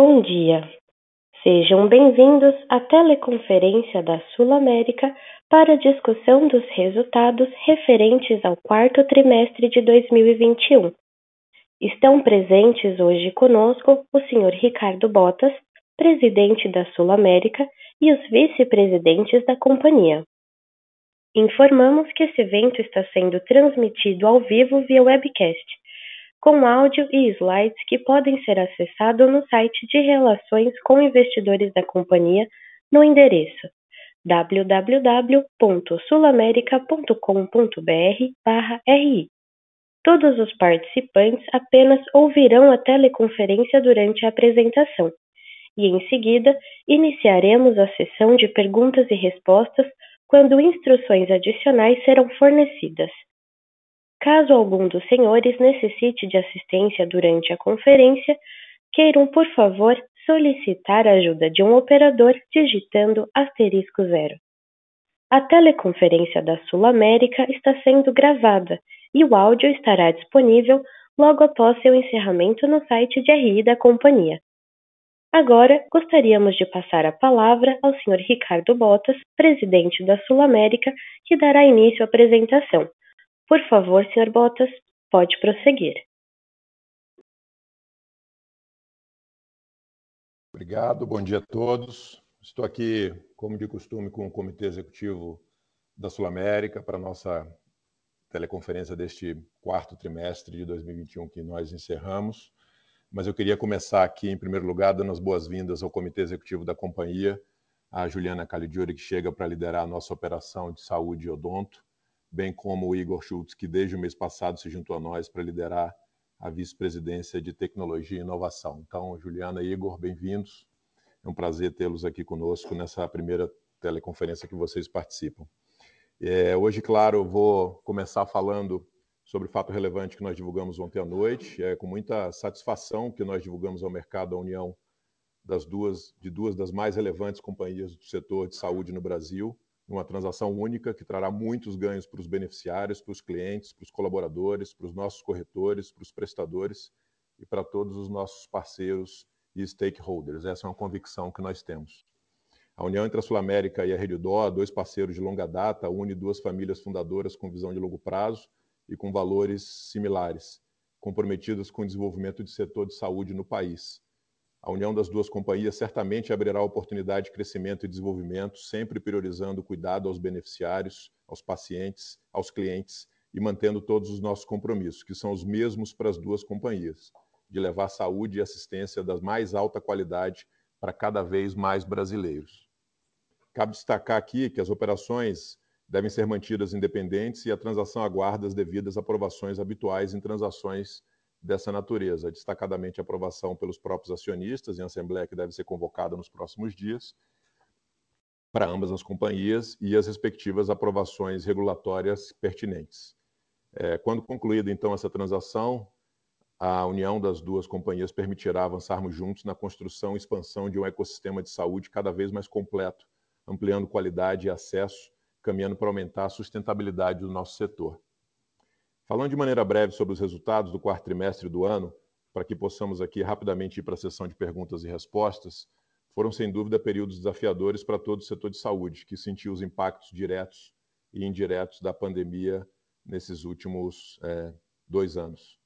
Bom dia. Sejam bem-vindos à teleconferência da Sul América para discussão dos resultados referentes ao quarto trimestre de 2021. Estão presentes hoje conosco o Sr. Ricardo Bottas, presidente da Sul América, e os vice-presidentes da companhia. Informamos que esse evento está sendo transmitido ao vivo via webcast com áudio e slides que podem ser acessados no site de relações com investidores da companhia no endereço www.sulamerica.com.br/ri. Todos os participantes apenas ouvirão a teleconferência durante a apresentação e, em seguida, iniciaremos a sessão de perguntas e respostas quando instruções adicionais serão fornecidas. Caso algum dos senhores necessite de assistência durante a conferência, queiram, por favor, solicitar a ajuda de um operador digitando asterisco zero. A teleconferência da Sul América está sendo gravada e o áudio estará disponível logo após seu encerramento no site de RI da companhia. Agora, gostaríamos de passar a palavra ao Sr. Ricardo Bottas, presidente da Sul América, que dará início à apresentação. Por favor, Sr. Bottas, pode prosseguir. Obrigado, bom dia a todos. Estou aqui, como de costume, com o Comitê Executivo da Sul América para a nossa teleconferência deste quarto trimestre de 2021 que nós encerramos. Mas eu queria começar aqui, em primeiro lugar, dando as boas-vindas ao Comitê Executivo da companhia, a Juliana Caligiuri, que chega para liderar a nossa operação de saúde e odonto, bem como o Igor Schultz, que desde o mês passado se juntou a nós para liderar a vice-presidência de tecnologia e inovação. Então, Juliana e Igor, bem-vindos. É um prazer tê-los aqui conosco nessa primeira teleconferência que vocês participam. É, hoje, claro, eu vou começar falando sobre o fato relevante que nós divulgamos ontem à noite. É com muita satisfação que nós divulgamos ao mercado a união das duas, de duas das mais relevantes companhias do setor de saúde no Brasil, uma transação única que trará muitos ganhos para os beneficiários, para os clientes, para os colaboradores, para os nossos corretores, para os prestadores e para todos os nossos parceiros e stakeholders. Essa é uma convicção que nós temos. A união entre a Sul América e a Rede Dó, dois parceiros de longa data, une duas famílias fundadoras com visão de longo prazo e com valores similares, comprometidas com o desenvolvimento de setor de saúde no país a união das duas companhias certamente abrirá oportunidade de crescimento e desenvolvimento, sempre priorizando o cuidado aos beneficiários, aos pacientes, aos clientes e mantendo todos os nossos compromissos, que são os mesmos para as duas companhias, de levar saúde e assistência da mais alta qualidade para cada vez mais brasileiros. Cabe destacar aqui que as operações devem ser mantidas independentes e a transação aguarda as devidas aprovações habituais em transações dessa natureza, destacadamente aprovação pelos próprios acionistas em assembleia que deve ser convocada nos próximos dias para ambas as companhias e as respectivas aprovações regulatórias pertinentes. É, quando concluída então essa transação, a união das duas companhias permitirá avançarmos juntos na construção e expansão de um ecossistema de saúde cada vez mais completo, ampliando qualidade e acesso, caminhando para aumentar a sustentabilidade do nosso setor. Falando de maneira breve sobre os resultados do quarto trimestre do ano, para que possamos aqui rapidamente ir para a sessão de perguntas e respostas, foram sem dúvida períodos desafiadores para todo o setor de saúde, que sentiu os impactos diretos e indiretos da pandemia nesses últimos é, dois anos.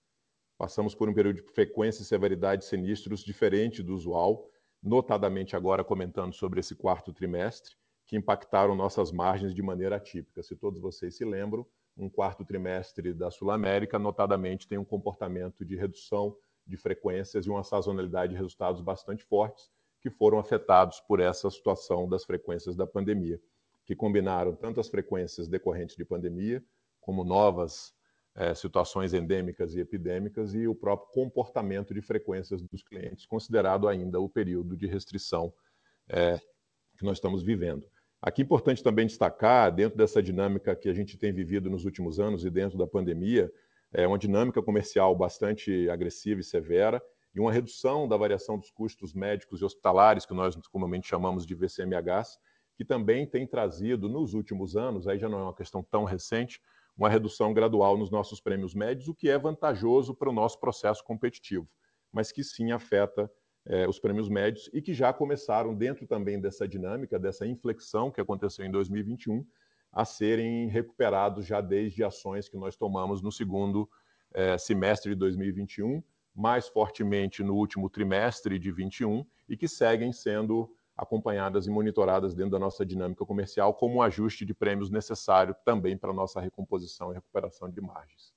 Passamos por um período de frequência e severidade de sinistros diferente do usual, notadamente agora comentando sobre esse quarto trimestre, que impactaram nossas margens de maneira atípica. Se todos vocês se lembram, um quarto trimestre da Sul América, notadamente tem um comportamento de redução de frequências e uma sazonalidade de resultados bastante fortes que foram afetados por essa situação das frequências da pandemia, que combinaram tanto as frequências decorrentes de pandemia, como novas é, situações endêmicas e epidêmicas, e o próprio comportamento de frequências dos clientes, considerado ainda o período de restrição é, que nós estamos vivendo. Aqui é importante também destacar, dentro dessa dinâmica que a gente tem vivido nos últimos anos e dentro da pandemia, é uma dinâmica comercial bastante agressiva e severa e uma redução da variação dos custos médicos e hospitalares, que nós comumente chamamos de VCMHs, que também tem trazido nos últimos anos, aí já não é uma questão tão recente, uma redução gradual nos nossos prêmios médios, o que é vantajoso para o nosso processo competitivo, mas que sim afeta é, os prêmios médios e que já começaram, dentro também dessa dinâmica, dessa inflexão que aconteceu em 2021, a serem recuperados já desde ações que nós tomamos no segundo é, semestre de 2021, mais fortemente no último trimestre de 21 e que seguem sendo acompanhadas e monitoradas dentro da nossa dinâmica comercial como um ajuste de prêmios necessário também para a nossa recomposição e recuperação de margens.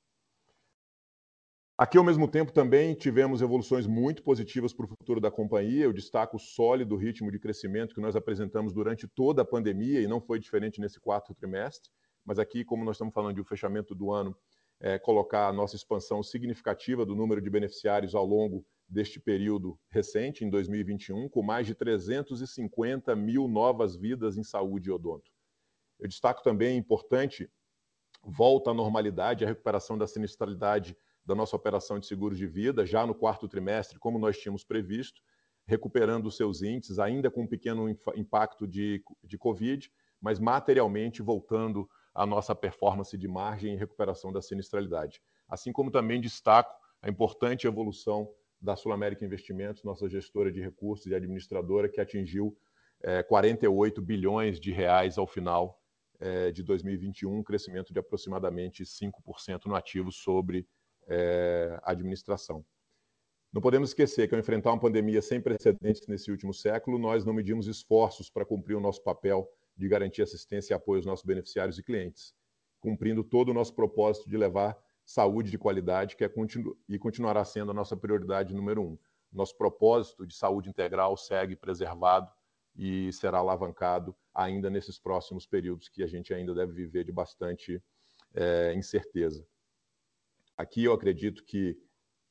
Aqui, ao mesmo tempo, também tivemos evoluções muito positivas para o futuro da companhia. Eu destaco o sólido ritmo de crescimento que nós apresentamos durante toda a pandemia e não foi diferente nesse quarto trimestre. Mas aqui, como nós estamos falando de um fechamento do ano, é, colocar a nossa expansão significativa do número de beneficiários ao longo deste período recente, em 2021, com mais de 350 mil novas vidas em saúde e odonto. Eu destaco também, importante, volta à normalidade, a recuperação da sinistralidade da nossa operação de seguros de vida, já no quarto trimestre, como nós tínhamos previsto, recuperando os seus índices, ainda com um pequeno impacto de, de Covid, mas materialmente voltando à nossa performance de margem e recuperação da sinistralidade. Assim como também destaco a importante evolução da Sul América Investimentos, nossa gestora de recursos e administradora, que atingiu é, 48 bilhões de reais ao final é, de 2021, um crescimento de aproximadamente 5% no ativo sobre é, administração. Não podemos esquecer que, ao enfrentar uma pandemia sem precedentes nesse último século, nós não medimos esforços para cumprir o nosso papel de garantir assistência e apoio aos nossos beneficiários e clientes, cumprindo todo o nosso propósito de levar saúde de qualidade, que é continu e continuará sendo a nossa prioridade número um. Nosso propósito de saúde integral segue preservado e será alavancado ainda nesses próximos períodos que a gente ainda deve viver de bastante é, incerteza. Aqui eu acredito que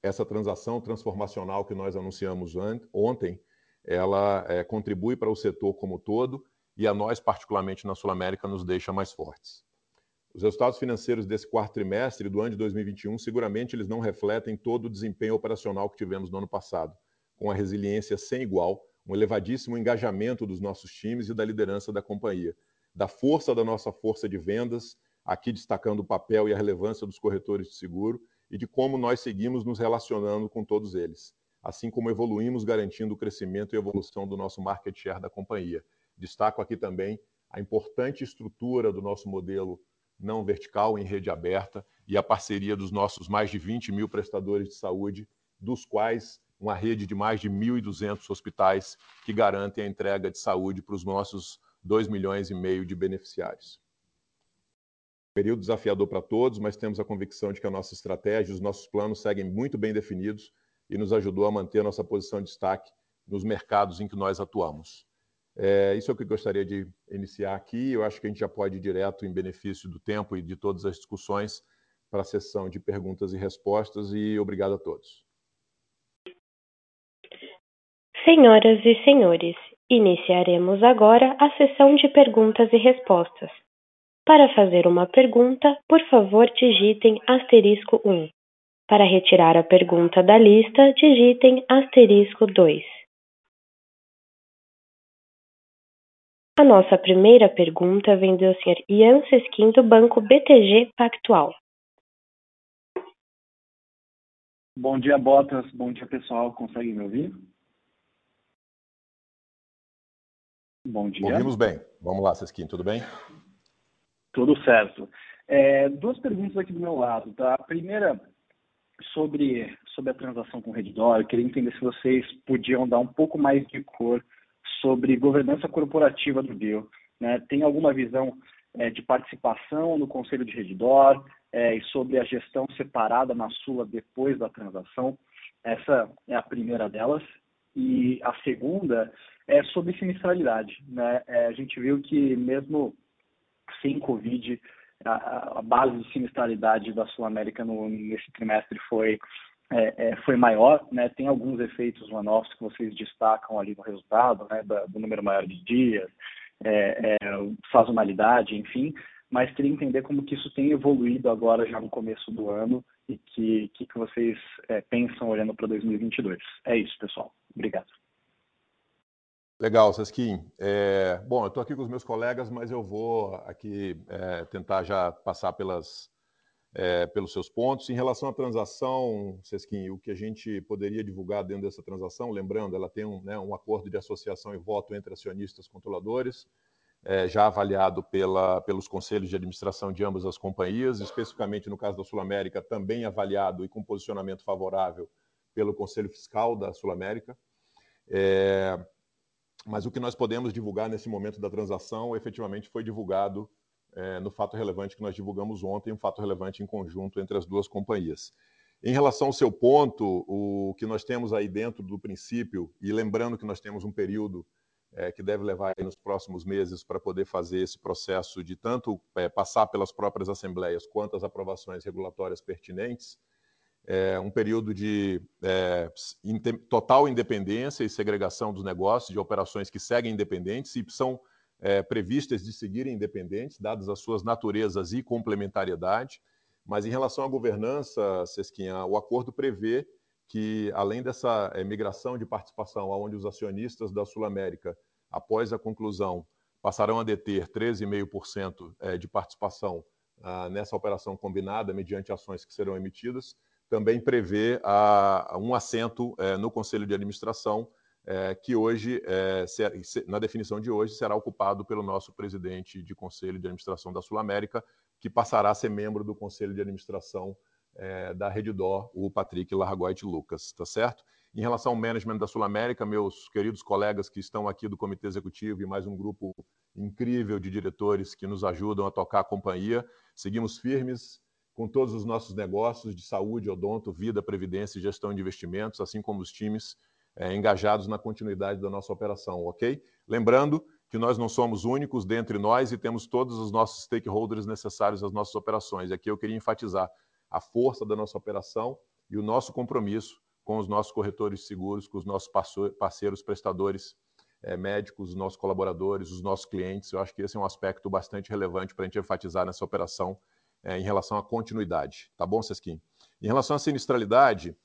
essa transação transformacional que nós anunciamos ontem, ela é, contribui para o setor como todo e a nós, particularmente na Sul América, nos deixa mais fortes. Os resultados financeiros desse quarto trimestre do ano de 2021, seguramente eles não refletem todo o desempenho operacional que tivemos no ano passado, com a resiliência sem igual, um elevadíssimo engajamento dos nossos times e da liderança da companhia, da força da nossa força de vendas aqui destacando o papel e a relevância dos corretores de seguro e de como nós seguimos nos relacionando com todos eles, assim como evoluímos garantindo o crescimento e evolução do nosso market share da companhia. Destaco aqui também a importante estrutura do nosso modelo não vertical em rede aberta e a parceria dos nossos mais de 20 mil prestadores de saúde, dos quais uma rede de mais de 1.200 hospitais que garantem a entrega de saúde para os nossos 2 milhões e meio de beneficiários período desafiador para todos, mas temos a convicção de que a nossa estratégia, os nossos planos seguem muito bem definidos e nos ajudou a manter a nossa posição de destaque nos mercados em que nós atuamos. É, isso é o que eu gostaria de iniciar aqui. Eu acho que a gente já pode ir direto, em benefício do tempo e de todas as discussões, para a sessão de perguntas e respostas. E obrigado a todos. Senhoras e senhores, iniciaremos agora a sessão de perguntas e respostas. Para fazer uma pergunta, por favor digitem asterisco um. Para retirar a pergunta da lista, digitem asterisco dois. A nossa primeira pergunta vem do Sr. Ian Sesquim do Banco BTG Pactual. Bom dia, Botas. Bom dia, pessoal. Conseguem me ouvir? Bom dia. Ouvimos bem. Vamos lá, Sesquim, tudo bem? Tudo certo. É, duas perguntas aqui do meu lado, tá? A primeira sobre, sobre a transação com Redditor, eu queria entender se vocês podiam dar um pouco mais de cor sobre governança corporativa do deal. Né? Tem alguma visão é, de participação no conselho de Redditor é, e sobre a gestão separada na Sula depois da transação? Essa é a primeira delas. E a segunda é sobre sinistralidade. Né? É, a gente viu que mesmo sem Covid, a, a base de sinistralidade da Sul América no, nesse trimestre foi, é, é, foi maior, né? Tem alguns efeitos one-offs que vocês destacam ali no resultado, né? Da, do número maior de dias, é, é, sazonalidade, enfim, mas queria entender como que isso tem evoluído agora já no começo do ano e que que, que vocês é, pensam olhando para 2022. É isso, pessoal. Obrigado. Legal, Saskin. É, bom, eu estou aqui com os meus colegas, mas eu vou aqui é, tentar já passar pelas é, pelos seus pontos. Em relação à transação, Sesquim, o que a gente poderia divulgar dentro dessa transação, lembrando, ela tem um, né, um acordo de associação e voto entre acionistas controladores, é, já avaliado pela, pelos conselhos de administração de ambas as companhias, especificamente no caso da Sul América, também avaliado e com posicionamento favorável pelo Conselho Fiscal da Sul América. É, mas o que nós podemos divulgar nesse momento da transação efetivamente foi divulgado é, no fato relevante que nós divulgamos ontem, um fato relevante em conjunto entre as duas companhias. Em relação ao seu ponto, o que nós temos aí dentro do princípio, e lembrando que nós temos um período é, que deve levar nos próximos meses para poder fazer esse processo de tanto é, passar pelas próprias assembleias quanto as aprovações regulatórias pertinentes, é um período de é, total independência e segregação dos negócios, de operações que seguem independentes e são é, previstas de seguirem independentes, dadas as suas naturezas e complementariedade. Mas em relação à governança, Sesquinha, o acordo prevê que, além dessa é, migração de participação, onde os acionistas da Sul América, após a conclusão, passarão a deter 13,5% é, de participação ah, nessa operação combinada, mediante ações que serão emitidas, também prevê a, um assento é, no Conselho de Administração, é, que hoje, se, na definição de hoje, será ocupado pelo nosso presidente de Conselho de Administração da Sul América, que passará a ser membro do Conselho de Administração da Redditor, o Patrick Largoit Lucas, tá certo? Em relação ao management da Sul América, meus queridos colegas que estão aqui do Comitê Executivo e mais um grupo incrível de diretores que nos ajudam a tocar a companhia, seguimos firmes, com todos os nossos negócios de saúde, odonto, vida, previdência e gestão de investimentos, assim como os times é, engajados na continuidade da nossa operação, ok? Lembrando que nós não somos únicos dentre nós e temos todos os nossos stakeholders necessários às nossas operações. Aqui eu queria enfatizar a força da nossa operação e o nosso compromisso com os nossos corretores seguros, com os nossos parceiros prestadores é, médicos, os nossos colaboradores, os nossos clientes. Eu acho que esse é um aspecto bastante relevante para a gente enfatizar nessa operação é, em relação à continuidade. Tá bom, Sesquim? Em relação à sinistralidade,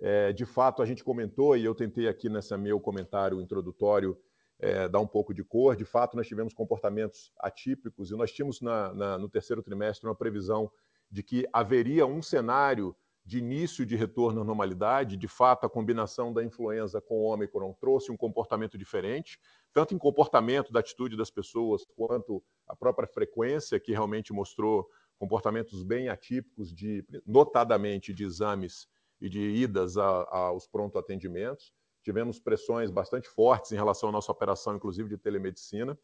é, de fato, a gente comentou, e eu tentei aqui nesse meu comentário introdutório é, dar um pouco de cor. De fato, nós tivemos comportamentos atípicos e nós tínhamos na, na, no terceiro trimestre uma previsão de que haveria um cenário de início de retorno à normalidade. De fato, a combinação da influenza com o Omicron trouxe um comportamento diferente, tanto em comportamento da atitude das pessoas, quanto a própria frequência, que realmente mostrou comportamentos bem atípicos, de, notadamente de exames e de idas aos pronto atendimentos. Tivemos pressões bastante fortes em relação à nossa operação, inclusive de telemedicina,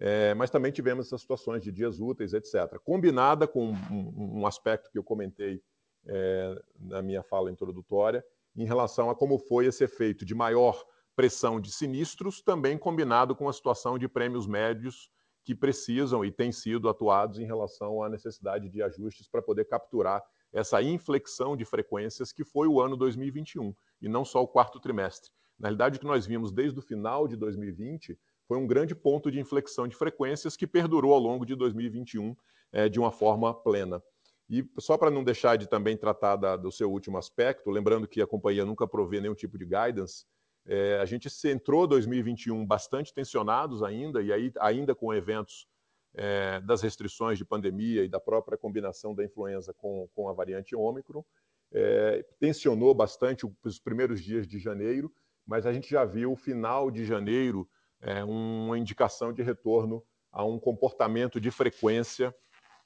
é, mas também tivemos essas situações de dias úteis, etc. Combinada com um, um aspecto que eu comentei é, na minha fala introdutória, em relação a como foi esse efeito de maior pressão de sinistros, também combinado com a situação de prêmios médios que precisam e têm sido atuados em relação à necessidade de ajustes para poder capturar essa inflexão de frequências que foi o ano 2021 e não só o quarto trimestre. Na realidade, o que nós vimos desde o final de 2020 foi um grande ponto de inflexão de frequências que perdurou ao longo de 2021 é, de uma forma plena. E só para não deixar de também tratar da, do seu último aspecto, lembrando que a companhia nunca provê nenhum tipo de guidance, é, a gente entrou 2021 bastante tensionados ainda, e aí ainda com eventos é, das restrições de pandemia e da própria combinação da influenza com, com a variante Ômicron. É, tensionou bastante os primeiros dias de janeiro, mas a gente já viu o final de janeiro é, uma indicação de retorno a um comportamento de frequência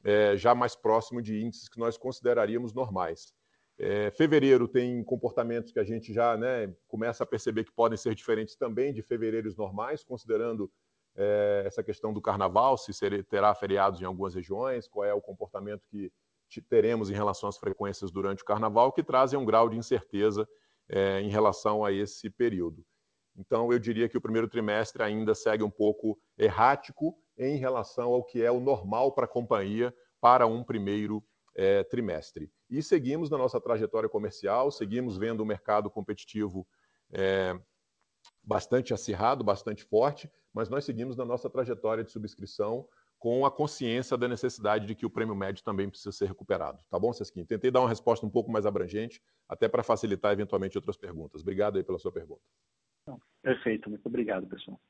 é, já mais próximo de índices que nós consideraríamos normais. É, fevereiro tem comportamentos que a gente já né, começa a perceber que podem ser diferentes também de fevereiros normais, considerando é, essa questão do carnaval, se terá feriados em algumas regiões, qual é o comportamento que teremos em relação às frequências durante o carnaval, que trazem um grau de incerteza é, em relação a esse período. Então, eu diria que o primeiro trimestre ainda segue um pouco errático em relação ao que é o normal para a companhia para um primeiro é, trimestre. E seguimos na nossa trajetória comercial, seguimos vendo o mercado competitivo é, bastante acirrado, bastante forte, mas nós seguimos na nossa trajetória de subscrição com a consciência da necessidade de que o prêmio médio também precisa ser recuperado. Tá bom, Sesquim? Tentei dar uma resposta um pouco mais abrangente, até para facilitar eventualmente outras perguntas. Obrigado aí pela sua pergunta. Perfeito, muito obrigado, pessoal.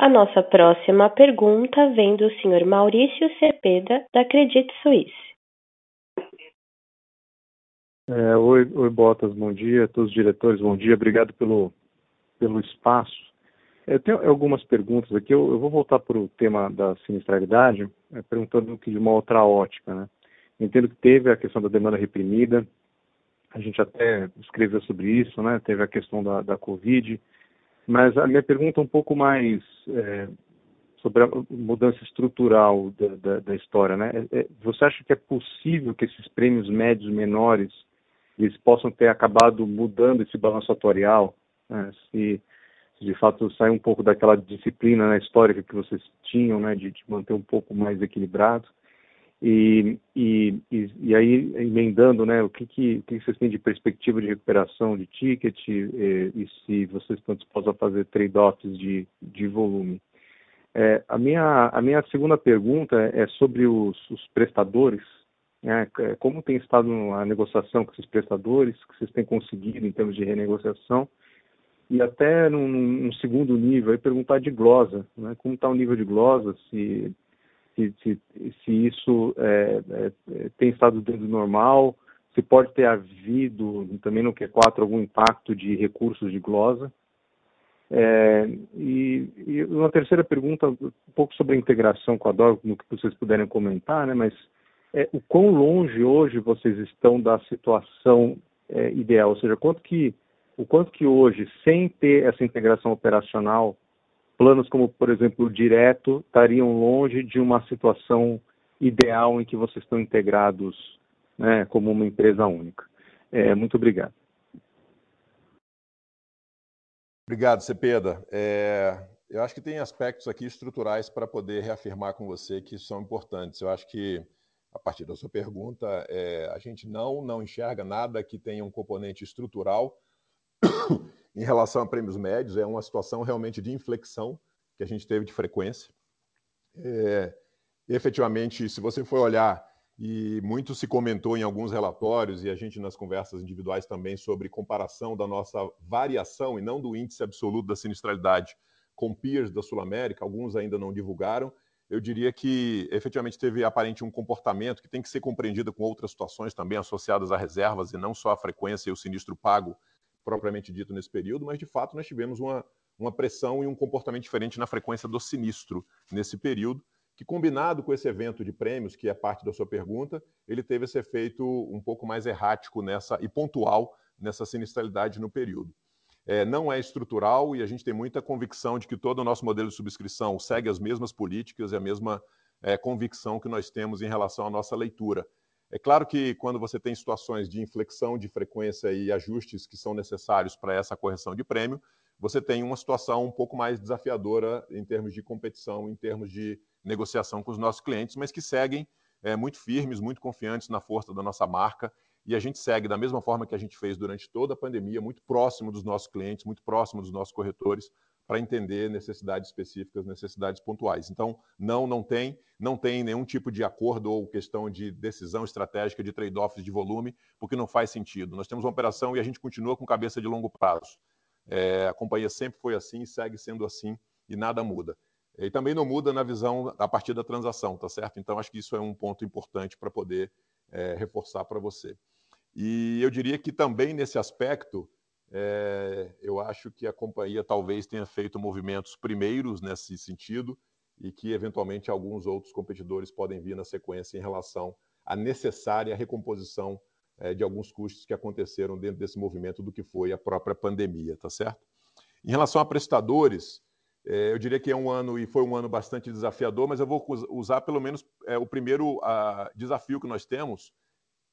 A nossa próxima pergunta vem do Sr. Maurício Cepeda, da Credit Suisse. É, oi, oi, Botas, bom dia. Todos os diretores, bom dia. Obrigado pelo, pelo espaço. É, eu tenho algumas perguntas aqui. Eu, eu vou voltar para o tema da sinistralidade, é, perguntando de uma outra ótica. Né? Entendo que teve a questão da demanda reprimida, a gente até escreveu sobre isso, né? teve a questão da, da Covid, mas a minha pergunta é um pouco mais é, sobre a mudança estrutural da, da, da história. Né? É, é, você acha que é possível que esses prêmios médios menores eles possam ter acabado mudando esse balanço atuarial? Né? Se, se, de fato sair um pouco daquela disciplina né, histórica que vocês tinham, né, de, de manter um pouco mais equilibrado? E, e, e, aí, emendando, né, o que, que, que vocês têm de perspectiva de recuperação de ticket e, e se vocês estão dispostos a fazer trade-offs de, de volume. É, a, minha, a minha segunda pergunta é sobre os, os prestadores. Né, é, como tem estado a negociação com esses prestadores, que vocês têm conseguido em termos de renegociação? E até num, num segundo nível, aí perguntar de glosa, né, como está o nível de glosa, se se, se, se isso é, é, tem estado dentro do normal, se pode ter havido também no Q4 algum impacto de recursos de glosa. É, e, e, uma terceira pergunta, um pouco sobre a integração com a DOR, no que vocês puderem comentar, né, mas é, o quão longe hoje vocês estão da situação é, ideal, ou seja, quanto que, o quanto que hoje, sem ter essa integração operacional, planos como, por exemplo, o direto estariam longe de uma situação ideal em que vocês estão integrados né, como uma empresa única. É, muito obrigado. Obrigado, Cepeda. É, eu acho que tem aspectos aqui estruturais para poder reafirmar com você que são importantes. Eu acho que, a partir da sua pergunta, é, a gente não, não enxerga nada que tenha um componente estrutural em relação a prêmios médios, é uma situação realmente de inflexão que a gente teve de frequência. É, efetivamente, se você for olhar, e muito se comentou em alguns relatórios, e a gente nas conversas individuais também, sobre comparação da nossa variação, e não do índice absoluto da sinistralidade, com peers da Sul América, alguns ainda não divulgaram, eu diria que efetivamente teve aparente um comportamento que tem que ser compreendido com outras situações também associadas a reservas e não só a frequência e o sinistro pago propriamente dito nesse período, mas de fato nós tivemos uma, uma pressão e um comportamento diferente na frequência do sinistro nesse período, que combinado com esse evento de prêmios, que é parte da sua pergunta, ele teve esse efeito um pouco mais errático nessa e pontual nessa sinistralidade no período. É, não é estrutural e a gente tem muita convicção de que todo o nosso modelo de subscrição segue as mesmas políticas e a mesma é, convicção que nós temos em relação à nossa leitura. É claro que quando você tem situações de inflexão de frequência e ajustes que são necessários para essa correção de prêmio, você tem uma situação um pouco mais desafiadora em termos de competição, em termos de negociação com os nossos clientes, mas que seguem é, muito firmes, muito confiantes na força da nossa marca. E a gente segue da mesma forma que a gente fez durante toda a pandemia, muito próximo dos nossos clientes, muito próximo dos nossos corretores, para entender necessidades específicas, necessidades pontuais. Então, não, não tem, não tem nenhum tipo de acordo ou questão de decisão estratégica de trade-offs de volume, porque não faz sentido. Nós temos uma operação e a gente continua com cabeça de longo prazo. É, a companhia sempre foi assim segue sendo assim e nada muda. E também não muda na visão a partir da transação, tá certo? Então, acho que isso é um ponto importante para poder é, reforçar para você. E eu diria que também nesse aspecto, é, eu acho que a companhia talvez tenha feito movimentos primeiros nesse sentido e que, eventualmente, alguns outros competidores podem vir na sequência em relação à necessária recomposição é, de alguns custos que aconteceram dentro desse movimento do que foi a própria pandemia, tá certo? Em relação a prestadores, é, eu diria que é um ano e foi um ano bastante desafiador, mas eu vou usar pelo menos é, o primeiro a, desafio que nós temos,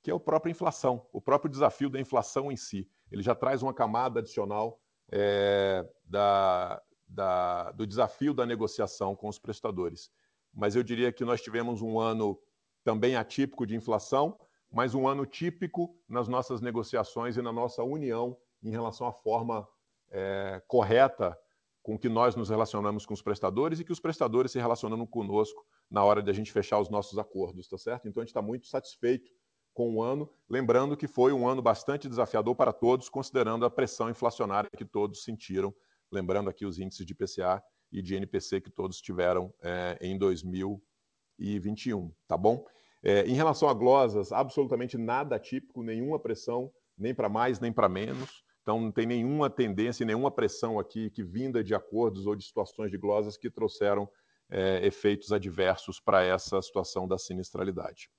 que é a própria inflação, o próprio desafio da inflação em si. Ele já traz uma camada adicional é, da, da, do desafio da negociação com os prestadores. Mas eu diria que nós tivemos um ano também atípico de inflação, mas um ano típico nas nossas negociações e na nossa união em relação à forma é, correta com que nós nos relacionamos com os prestadores e que os prestadores se relacionam conosco na hora de a gente fechar os nossos acordos, tá certo? Então a gente está muito satisfeito com o ano, lembrando que foi um ano bastante desafiador para todos, considerando a pressão inflacionária que todos sentiram, lembrando aqui os índices de PCA e de NPC que todos tiveram é, em 2021, tá bom? É, em relação a glosas, absolutamente nada atípico, nenhuma pressão, nem para mais nem para menos. Então, não tem nenhuma tendência, nenhuma pressão aqui que vinda de acordos ou de situações de glosas que trouxeram é, efeitos adversos para essa situação da sinistralidade.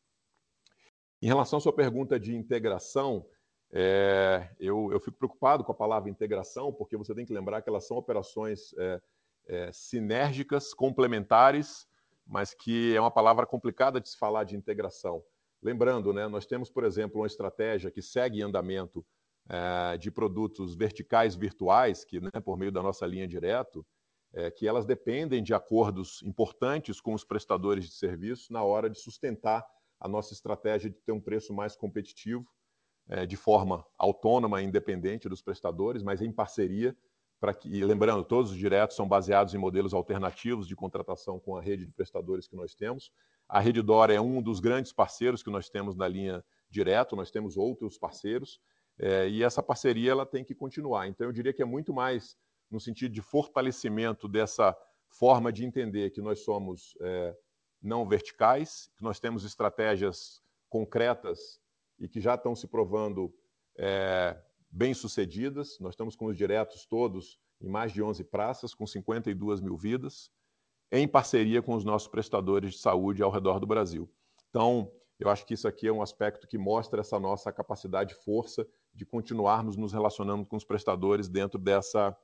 Em relação à sua pergunta de integração, é, eu, eu, fico preocupado com a palavra integração, porque você tem que lembrar que elas são operações é, é, sinérgicas, complementares, mas que é uma palavra complicada de se falar de integração. Lembrando, né, nós temos, por exemplo, uma estratégia que segue em andamento é, de produtos verticais virtuais, que né, por meio da nossa linha direto, é, que elas dependem de acordos importantes com os prestadores de serviço na hora de sustentar a nossa estratégia de ter um preço mais competitivo, é, de forma autônoma e independente dos prestadores, mas em parceria para que, e lembrando, todos os diretos são baseados em modelos alternativos de contratação com a rede de prestadores que nós temos. A Rede Dora é um dos grandes parceiros que nós temos na linha direto, nós temos outros parceiros, é, e essa parceria ela tem que continuar. Então, eu diria que é muito mais no sentido de fortalecimento dessa forma de entender que nós somos é, não verticais, que nós temos estratégias concretas e que já estão se provando é, bem-sucedidas. Nós estamos com os diretos todos em mais de 11 praças, com 52 mil vidas, em parceria com os nossos prestadores de saúde ao redor do Brasil. Então, eu acho que isso aqui é um aspecto que mostra essa nossa capacidade e força de continuarmos nos relacionando com os prestadores dentro dessa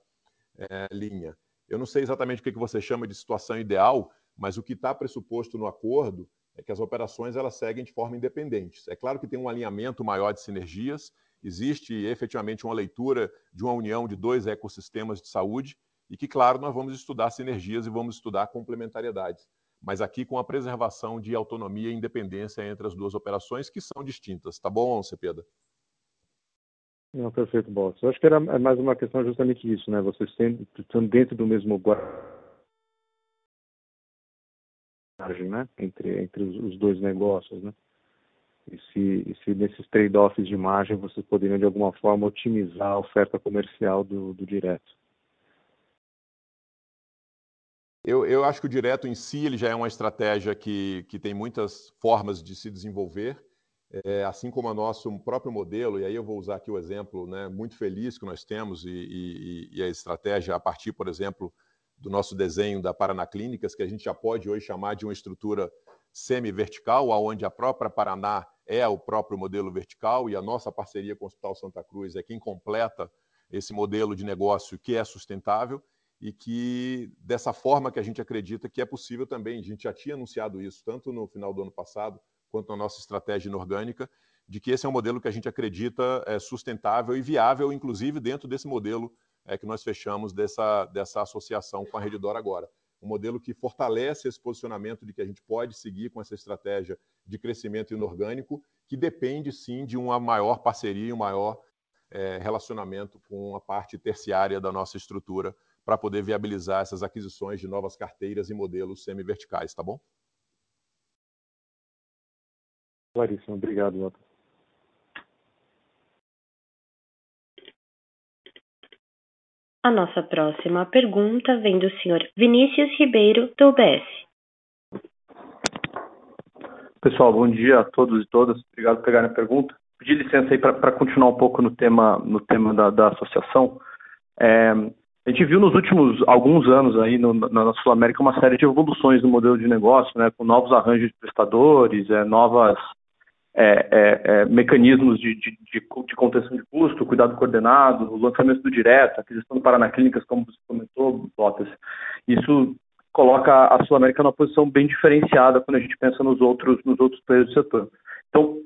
é, linha. Eu não sei exatamente o que você chama de situação ideal, mas o que está pressuposto no acordo é que as operações elas seguem de forma independente. É claro que tem um alinhamento maior de sinergias, existe efetivamente uma leitura de uma união de dois ecossistemas de saúde e que, claro, nós vamos estudar sinergias e vamos estudar complementariedades, mas aqui com a preservação de autonomia e independência entre as duas operações que são distintas. Tá bom, Cepeda? Não, perfeito, Boss. Eu acho que era é mais uma questão justamente isso, né? Vocês estão dentro do mesmo né? Entre, entre os dois negócios, né? E se, e se nesses trade-offs de margem vocês poderiam de alguma forma otimizar a oferta comercial do, do direto? Eu, eu acho que o direto em si ele já é uma estratégia que, que tem muitas formas de se desenvolver, é, assim como o nosso próprio modelo, e aí eu vou usar aqui o exemplo né, muito feliz que nós temos e, e, e a estratégia a partir, por exemplo, do nosso desenho da Paraná Clínicas, que a gente já pode hoje chamar de uma estrutura semi-vertical, onde a própria Paraná é o próprio modelo vertical e a nossa parceria com o Hospital Santa Cruz é quem completa esse modelo de negócio que é sustentável e que dessa forma que a gente acredita que é possível também. A gente já tinha anunciado isso tanto no final do ano passado quanto na nossa estratégia inorgânica, de que esse é um modelo que a gente acredita é sustentável e viável, inclusive dentro desse modelo é, que nós fechamos dessa, dessa associação com a Redditor agora um modelo que fortalece esse posicionamento de que a gente pode seguir com essa estratégia de crescimento inorgânico, que depende sim de uma maior parceria um maior é, relacionamento com a parte terciária da nossa estrutura para poder viabilizar essas aquisições de novas carteiras e modelos semi-verticais, tá bom? Claríssimo, obrigado, Jota. A nossa próxima pergunta vem do senhor Vinícius Ribeiro, do UBS. Pessoal, bom dia a todos e todas. Obrigado por pegarem a pergunta. Pedir licença aí para continuar um pouco no tema, no tema da, da associação. É, a gente viu nos últimos alguns anos aí no, na Sul América uma série de evoluções no modelo de negócio, né, com novos arranjos de prestadores, é, novas é, é, é, mecanismos de, de, de, de, contenção de custo, cuidado coordenado, o lançamento do direto, aquisição do Paraná Clínicas, como você comentou, Botas. Isso coloca a Sul América numa posição bem diferenciada quando a gente pensa nos outros, nos outros players do setor. Então,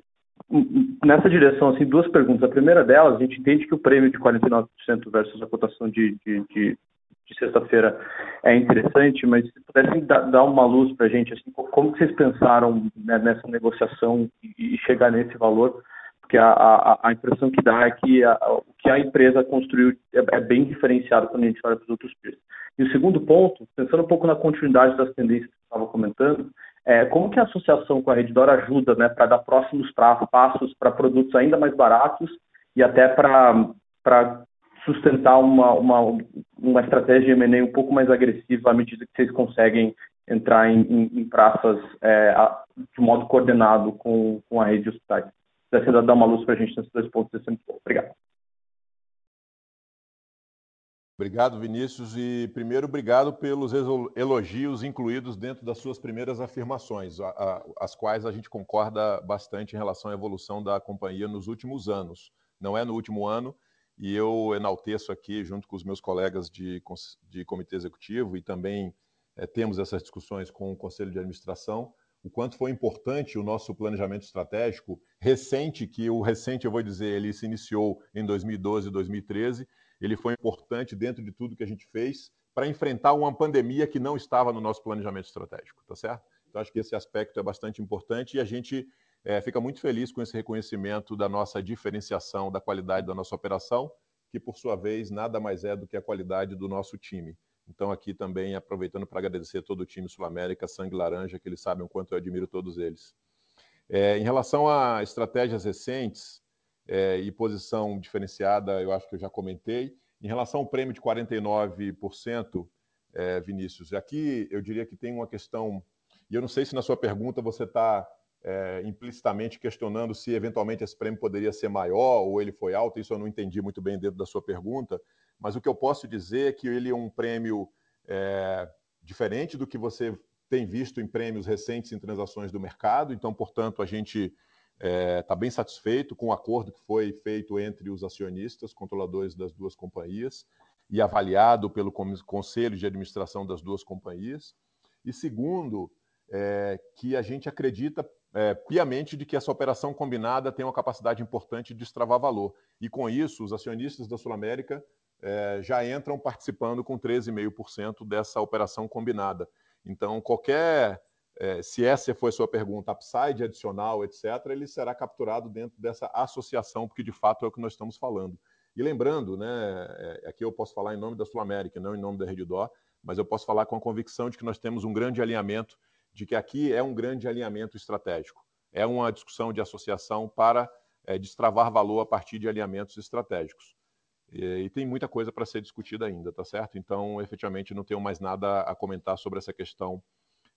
nessa direção, assim, duas perguntas. A primeira delas, a gente entende que o prêmio de 49% versus a cotação de, de, de de sexta-feira é interessante, mas se pudessem dar uma luz para a gente, assim, como que vocês pensaram né, nessa negociação e, chegar nesse valor? Porque a, a, a impressão que dá é que a, o que a empresa construiu é, é, bem diferenciado quando a gente olha para os outros peers. E o segundo ponto, pensando um pouco na continuidade das tendências que estava comentando, é, como que a associação com a Reddor ajuda né, para dar próximos passos para produtos ainda mais baratos e até para sustentar uma, uma, uma estratégia M&A um pouco mais agressiva à medida que vocês conseguem entrar em, em, em praças é, de modo coordenado com, com a rede de hospitais. Se você dar uma luz para a gente nesses dois pontos, é sempre bom. Obrigado. Obrigado, Vinícius. E primeiro, obrigado pelos elogios incluídos dentro das suas primeiras afirmações, as quais a gente concorda bastante em relação à evolução da companhia nos últimos anos. Não é no último ano, e eu enalteço aqui, junto com os meus colegas de, de comitê executivo, e também é, temos essas discussões com o conselho de administração, o quanto foi importante o nosso planejamento estratégico recente, que o recente, eu vou dizer, ele se iniciou em 2012, 2013 ele foi importante dentro de tudo que a gente fez para enfrentar uma pandemia que não estava no nosso planejamento estratégico, tá certo? Então, acho que esse aspecto é bastante importante e a gente é, fica muito feliz com esse reconhecimento da nossa diferenciação, da qualidade da nossa operação, que, por sua vez, nada mais é do que a qualidade do nosso time. Então, aqui também, aproveitando para agradecer todo o time Sul-América, Sangue Laranja, que eles sabem o quanto eu admiro todos eles. É, em relação a estratégias recentes, é, e posição diferenciada, eu acho que eu já comentei. Em relação ao prêmio de 49%, é, Vinícius, aqui eu diria que tem uma questão, e eu não sei se na sua pergunta você está é, implicitamente questionando se eventualmente esse prêmio poderia ser maior ou ele foi alto, isso eu não entendi muito bem dentro da sua pergunta, mas o que eu posso dizer é que ele é um prêmio é, diferente do que você tem visto em prêmios recentes em transações do mercado, então, portanto, a gente está é, tá bem satisfeito com o acordo que foi feito entre os acionistas, controladores das duas companhias, e avaliado pelo conselho de administração das duas companhias. E segundo, é, que a gente acredita é, piamente de que essa operação combinada tem uma capacidade importante de destravar valor. E com isso, os acionistas da Sul América é, já entram participando com 13,5% dessa operação combinada. Então, qualquer é, se essa foi a sua pergunta, upside adicional, etc., ele será capturado dentro dessa associação, porque de fato é o que nós estamos falando. E lembrando, né, é, aqui eu posso falar em nome da Sul América, não em nome da Redditor, mas eu posso falar com a convicção de que nós temos um grande alinhamento, de que aqui é um grande alinhamento estratégico. É uma discussão de associação para é, destravar valor a partir de alinhamentos estratégicos. E, e tem muita coisa para ser discutida ainda, tá certo? Então, efetivamente, não tenho mais nada a comentar sobre essa questão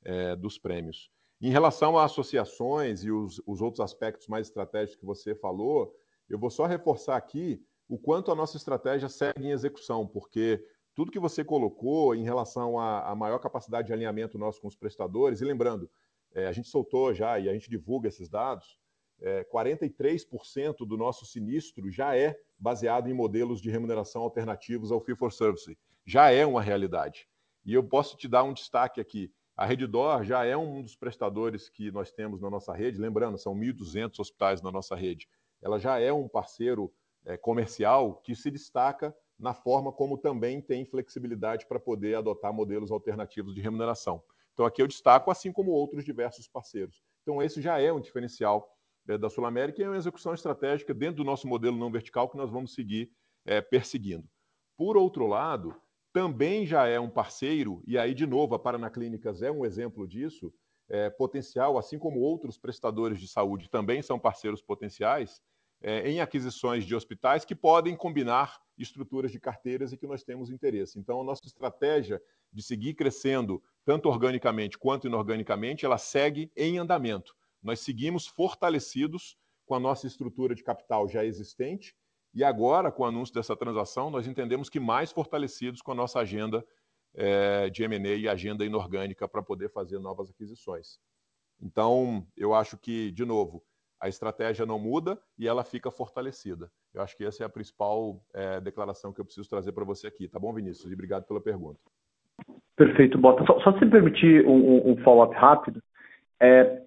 é, dos prêmios. Em relação a associações e os, os outros aspectos mais estratégicos que você falou, eu vou só reforçar aqui o quanto a nossa estratégia segue em execução, porque tudo que você colocou em relação à, maior capacidade de alinhamento nosso com os prestadores, e lembrando, é, a gente soltou já e a gente divulga esses dados, é, 43% do nosso sinistro já é baseado em modelos de remuneração alternativos ao Fee for Service. Já é uma realidade. E eu posso te dar um destaque aqui. A Reddor já é um dos prestadores que nós temos na nossa rede, lembrando, são 1.200 hospitais na nossa rede. Ela já é um parceiro é, comercial que se destaca na forma como também tem flexibilidade para poder adotar modelos alternativos de remuneração. Então, aqui eu destaco, assim como outros diversos parceiros. Então, esse já é um diferencial é, da Sul América e é uma execução estratégica dentro do nosso modelo não vertical que nós vamos seguir é, perseguindo. Por outro lado, também já é um parceiro, e aí, de novo, a Paraná Clínicas é um exemplo disso, é, potencial, assim como outros prestadores de saúde também são parceiros potenciais, é, em aquisições de hospitais que podem combinar estruturas de carteiras e que nós temos interesse. Então, a nossa estratégia de seguir crescendo, tanto organicamente quanto inorganicamente, ela segue em andamento. Nós seguimos fortalecidos com a nossa estrutura de capital já existente e agora, com o anúncio dessa transação, nós entendemos que mais fortalecidos com a nossa agenda é, de M&A e agenda inorgânica para poder fazer novas aquisições. Então, eu acho que, de novo, a estratégia não muda e ela fica fortalecida. Eu acho que essa é a principal é, declaração que eu preciso trazer para você aqui. Tá bom, Vinícius? E obrigado pela pergunta. Perfeito, Bota. Só, só se permitir um, um follow-up rápido. É,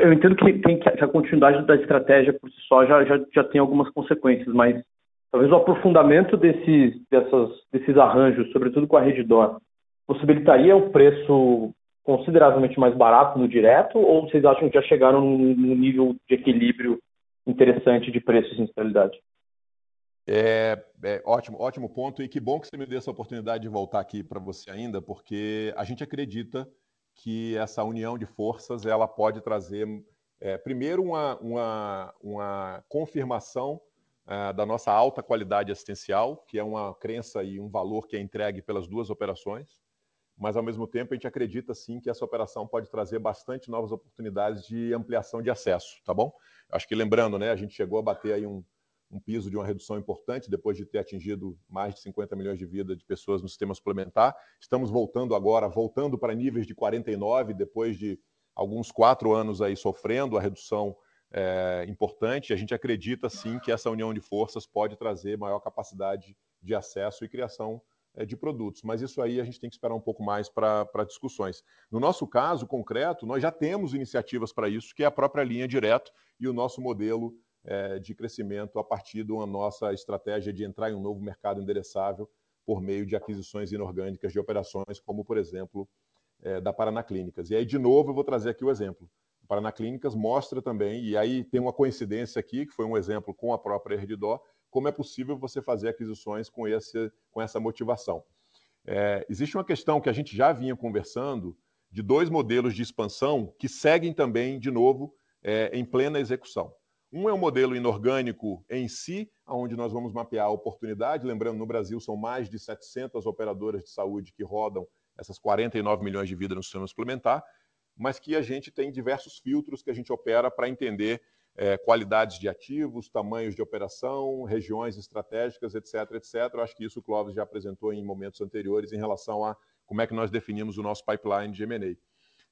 eu entendo que, tem, que a continuidade da estratégia por si só já, já, já tem algumas consequências, mas talvez o aprofundamento desses, dessas, desses arranjos, sobretudo com a Reddor, possibilitaria um preço consideravelmente mais barato no direto, ou vocês acham que já chegaram num nível de equilíbrio interessante de preços em realidade? É, é, ótimo, ótimo ponto, e que bom que você me deu essa oportunidade de voltar aqui para você ainda, porque a gente acredita que essa união de forças ela pode trazer, é, primeiro, uma, uma, uma confirmação uh, da nossa alta qualidade assistencial, que é uma crença e um valor que é entregue pelas duas operações, mas ao mesmo tempo a gente acredita sim que essa operação pode trazer bastante novas oportunidades de ampliação de acesso, tá bom? Acho que lembrando, né, a gente chegou a bater aí um, um piso de uma redução importante depois de ter atingido mais de 50 milhões de vidas de pessoas no sistema suplementar. Estamos voltando agora, voltando para níveis de 49 depois de alguns quatro anos aí sofrendo a redução é, importante. A gente acredita sim que essa união de forças pode trazer maior capacidade de acesso e criação de produtos, mas isso aí a gente tem que esperar um pouco mais para discussões. No nosso caso concreto, nós já temos iniciativas para isso, que é a própria linha direto e o nosso modelo é, de crescimento a partir da nossa estratégia de entrar em um novo mercado endereçável por meio de aquisições inorgânicas de operações, como, por exemplo, é, da Paraná Clínicas. E aí, de novo, eu vou trazer aqui o exemplo. A Paraná Clínicas mostra também, e aí tem uma coincidência aqui, que foi um exemplo com a própria Herdidó, como é possível você fazer aquisições com, esse, com essa motivação. É, existe uma questão que a gente já vinha conversando de dois modelos de expansão que seguem também, de novo, é, em plena execução. Um é o um modelo inorgânico em si, onde nós vamos mapear a oportunidade. Lembrando, no Brasil são mais de 700 operadoras de saúde que rodam essas 49 milhões de vidas no sistema suplementar, mas que a gente tem diversos filtros que a gente opera para entender é, qualidades de ativos, tamanhos de operação, regiões estratégicas, etc, etc. Eu acho que isso o Clóvis já apresentou em momentos anteriores em relação a como é que nós definimos o nosso pipeline de M&A.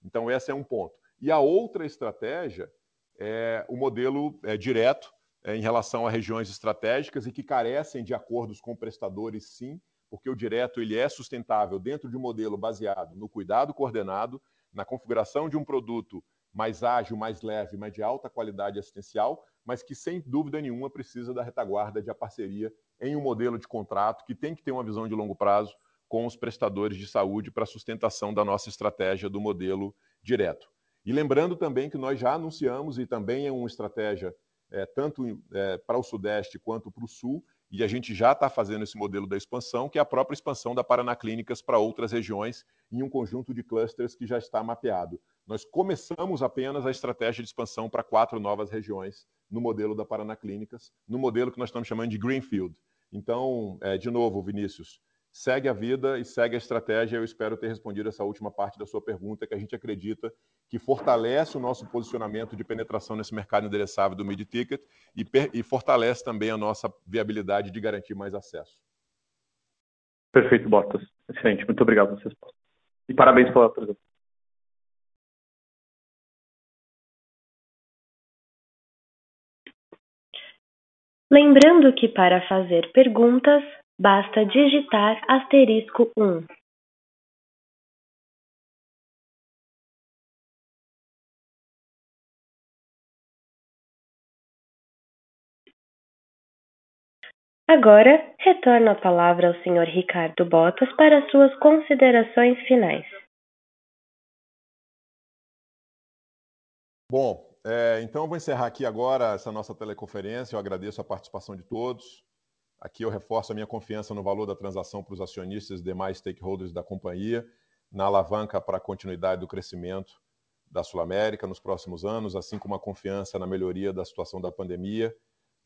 Então, esse é um ponto. E a outra estratégia é o modelo é, direto é, em relação a regiões estratégicas e que carecem de acordos com prestadores, sim, porque o direto ele é sustentável dentro de um modelo baseado no cuidado coordenado, na configuração de um produto mais ágil, mais leve, mas de alta qualidade assistencial, mas que sem dúvida nenhuma precisa da retaguarda de a parceria em um modelo de contrato que tem que ter uma visão de longo prazo com os prestadores de saúde para sustentação da nossa estratégia do modelo direto. E lembrando também que nós já anunciamos, e também é uma estratégia é, tanto é, para o Sudeste quanto para o Sul, e a gente já está fazendo esse modelo da expansão, que é a própria expansão da Paraná Clínicas para outras regiões, em um conjunto de clusters que já está mapeado. Nós começamos apenas a estratégia de expansão para quatro novas regiões no modelo da Paraná Clínicas, no modelo que nós estamos chamando de Greenfield. Então, é, de novo, Vinícius, segue a vida e segue a estratégia. Eu espero ter respondido essa última parte da sua pergunta, que a gente acredita que fortalece o nosso posicionamento de penetração nesse mercado endereçável do mid-ticket e, e, fortalece também a nossa viabilidade de garantir mais acesso. Perfeito, Bottas. Excelente. Muito obrigado pela resposta. E parabéns pela apresentação. Lembrando que para fazer perguntas, Basta digitar asterisco um. Agora, retorno a palavra ao Sr. Ricardo Botas para suas considerações finais. Bom, é, então eu vou encerrar aqui agora essa nossa teleconferência. Eu agradeço a participação de todos. Aqui eu reforço a minha confiança no valor da transação para os acionistas e demais stakeholders da companhia, na alavanca para a continuidade do crescimento da Sul América nos próximos anos, assim como a confiança na melhoria da situação da pandemia.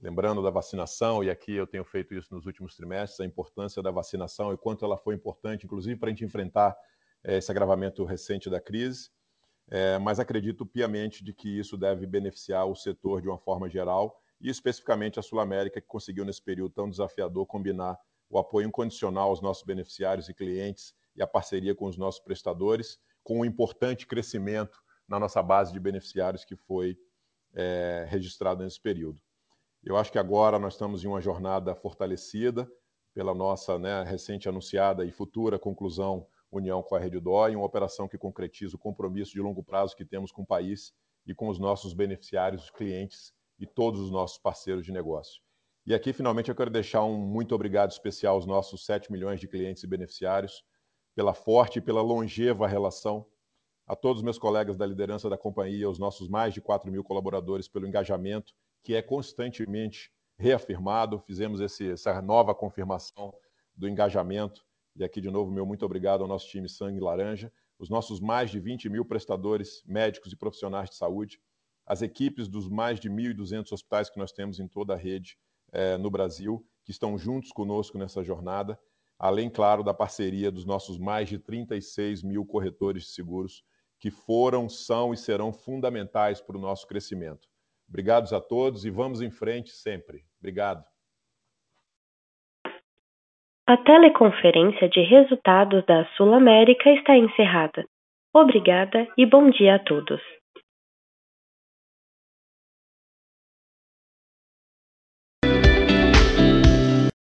Lembrando da vacinação, e aqui eu tenho feito isso nos últimos trimestres, a importância da vacinação e quanto ela foi importante, inclusive para a gente enfrentar é, esse agravamento recente da crise. É, mas acredito piamente de que isso deve beneficiar o setor de uma forma geral e especificamente a Sul América, que conseguiu nesse período tão desafiador combinar o apoio incondicional aos nossos beneficiários e clientes e a parceria com os nossos prestadores, com um importante crescimento na nossa base de beneficiários que foi é, registrado nesse período. Eu acho que agora nós estamos em uma jornada fortalecida pela nossa né, recente anunciada e futura conclusão união com a Rede Dó, uma operação que concretiza o compromisso de longo prazo que temos com o país e com os nossos beneficiários, os clientes e todos os nossos parceiros de negócio. E aqui, finalmente, eu quero deixar um muito obrigado especial aos nossos 7 milhões de clientes e beneficiários pela forte e pela longeva relação, a todos os meus colegas da liderança da companhia, aos nossos mais de 4 mil colaboradores pelo engajamento, que é constantemente reafirmado. Fizemos esse, essa nova confirmação do engajamento. E aqui, de novo, meu muito obrigado ao nosso time Sangue Laranja, os nossos mais de 20 mil prestadores médicos e profissionais de saúde, as equipes dos mais de 1.200 hospitais que nós temos em toda a rede é, no Brasil, que estão juntos conosco nessa jornada, além, claro, da parceria dos nossos mais de 36 mil corretores de seguros, que foram, são e serão fundamentais para o nosso crescimento. Obrigados a todos e vamos em frente sempre. Obrigado. A teleconferência de resultados da Sul América está encerrada. Obrigada e bom dia a todos.